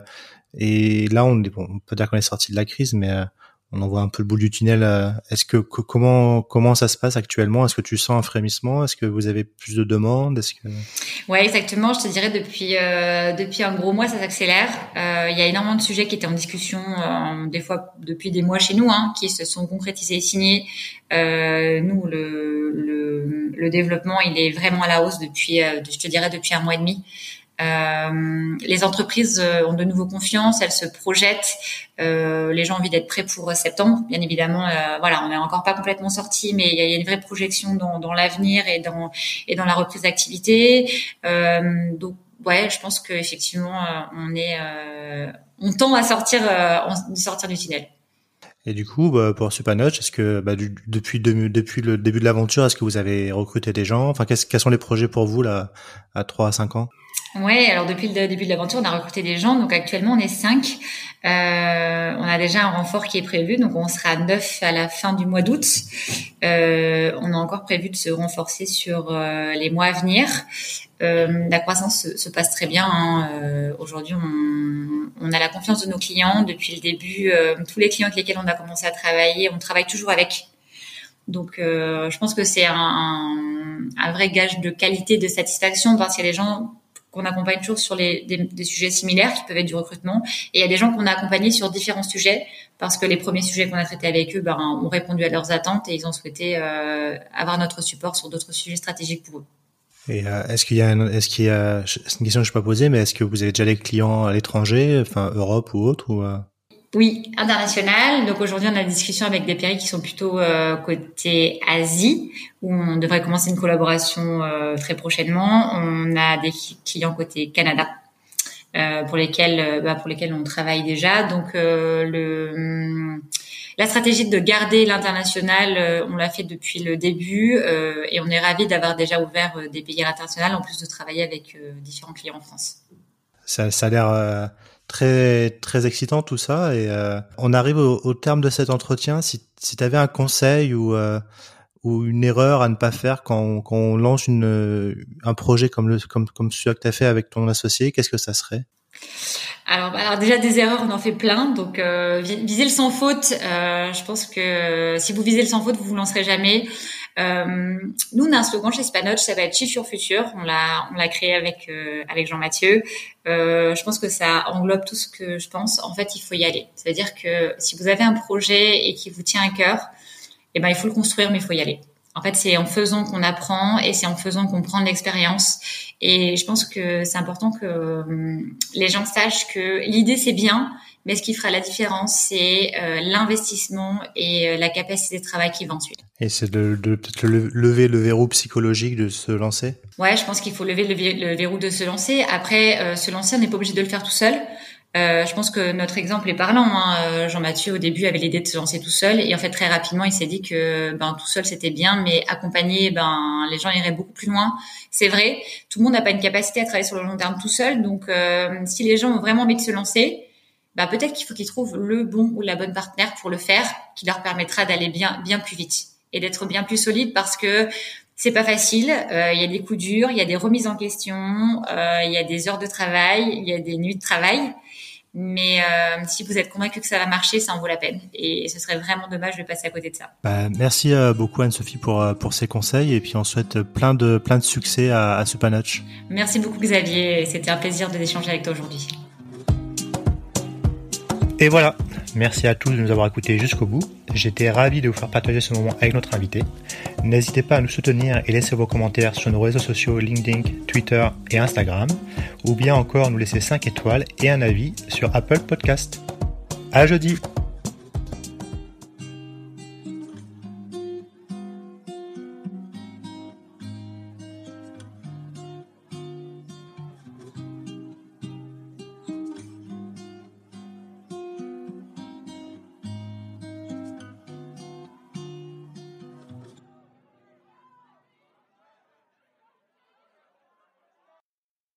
et là, on, bon, on peut dire qu'on est sorti de la crise, mais on en voit un peu le bout du tunnel. Euh, est-ce que comment comment ça se passe actuellement? Est-ce que tu sens un frémissement? Est-ce que vous avez plus de demandes? Est-ce Ouais, exactement. Je te dirais depuis euh, depuis un gros mois, ça s'accélère. Euh, il y a énormément de sujets qui étaient en discussion, des fois depuis des mois chez nous, hein, qui se sont concrétisés et signés. nous, le, le, le développement, il est vraiment à la hausse depuis, je te dirais, depuis un mois et demi. Euh, les entreprises euh, ont de nouveau confiance, elles se projettent. Euh, les gens ont envie d'être prêts pour septembre, bien évidemment. voilà, on n'est encore pas complètement sorti, mais il y a, une vraie projection dans, dans l'avenir et dans et dans la reprise d'activité. donc ouais, je pense qu'effectivement, on est, on tend à sortir, euh, sortir du tunnel. Et du coup, bah, pour Supanoch, est-ce que bah, depuis, depuis le début de l'aventure, est-ce que vous avez recruté des gens? Enfin, quels sont les projets pour vous là à 3 à 5 ans? Ouais, alors depuis le début de l'aventure, on a recruté des gens. Donc actuellement, on est 5. Euh, on a déjà un renfort qui est prévu, donc on sera 9 à la fin du mois d'août. Euh, on a encore prévu de se renforcer sur euh, les mois à venir. Euh, la croissance se, se, passe très bien. Hein. Euh, aujourd'hui, on, on, a la confiance de nos clients. Depuis le début, euh, tous les clients avec lesquels on a commencé à travailler, on travaille toujours avec. Donc, je pense que c'est un, un, un, vrai gage de qualité, de satisfaction, qu'il y a des gens qu'on accompagne toujours sur les, des, des, sujets similaires qui peuvent être du recrutement. Et il y a des gens qu'on a accompagnés sur différents sujets parce que les premiers sujets qu'on a traités avec eux ben, ont répondu à leurs attentes et ils ont souhaité euh, avoir notre support sur d'autres sujets stratégiques pour eux. Et euh, est-ce qu'il y a, est-ce qu'il y a, c'est une question que je peux pas poser, mais est-ce que vous avez déjà des clients à l'étranger, enfin Europe ou autre ou euh? Oui, international. Donc aujourd'hui, on a des discussions avec des pays qui sont plutôt euh, côté Asie, où on devrait commencer une collaboration euh, très prochainement. On a des clients côté Canada, euh, pour lesquels, bah, pour lesquels on travaille déjà. Donc le la stratégie de garder l'international, on l'a fait depuis le début, et on est ravi d'avoir déjà ouvert des pays internationaux en plus de travailler avec différents clients en France. Ça, ça a l'air très très excitant tout ça et euh, on arrive au, terme de cet entretien si si tu avais un conseil ou euh, ou une erreur à ne pas faire quand quand on lance une un projet comme le comme comme celui que tu as fait avec ton associé qu'est-ce que ça serait? Alors, alors déjà des erreurs, on en fait plein. Donc euh, viser le sans faute. Euh, je pense que si vous visez le sans faute, vous vous lancerez jamais. Euh, nous, on a un slogan chez Spanoch, ça va être Chiffre Futur. On l'a, on l'a créé avec euh, avec Jean Mathieu. Euh, je pense que ça englobe tout ce que je pense. En fait, il faut y aller. C'est-à-dire que si vous avez un projet et qui vous tient à cœur, eh ben il faut le construire, mais il faut y aller. En fait, c'est en faisant qu'on apprend et c'est en faisant qu'on prend de l'expérience. Et je pense que c'est important que les gens sachent que l'idée c'est bien, mais ce qui fera la différence, c'est euh, l'investissement et euh, la capacité de travail qui va ensuite. Et c'est de, de peut-être lever le verrou psychologique de se lancer? Ouais, je pense qu'il faut lever le, verrou de se lancer. Après, euh, se lancer, on n'est pas obligé de le faire tout seul. Euh, je pense que notre exemple est parlant. Hein. Euh, Jean-Mathieu, au début, avait l'idée de se lancer tout seul, et en fait, très rapidement, il s'est dit que ben tout seul c'était bien, mais accompagné, ben les gens iraient beaucoup plus loin. C'est vrai. Tout le monde n'a pas une capacité à travailler sur le long terme tout seul, donc euh, si les gens ont vraiment envie de se lancer, ben peut-être qu'il faut qu'ils trouvent le bon ou la bonne partenaire pour le faire, qui leur permettra d'aller bien bien plus vite et d'être bien plus solide, parce que C'est pas facile. Il y a des coups durs, il y a des remises en question, il y a des heures de travail, il y a des nuits de travail. Mais euh, si vous êtes convaincu que ça va marcher, ça en vaut la peine. Et ce serait vraiment dommage de passer à côté de ça. Bah, merci euh, beaucoup Anne-Sophie pour euh, pour ces conseils et puis on souhaite plein de plein de succès à, à Supanoch. Merci beaucoup Xavier. C'était un plaisir de d'échanger avec toi aujourd'hui. Et voilà, merci à tous de nous avoir écoutés jusqu'au bout. J'étais ravi de vous faire partager ce moment avec notre invité. N'hésitez pas à nous soutenir et laisser vos commentaires sur nos réseaux sociaux LinkedIn, Twitter et Instagram, ou bien encore nous laisser 5 étoiles et un avis sur Apple Podcast. À jeudi!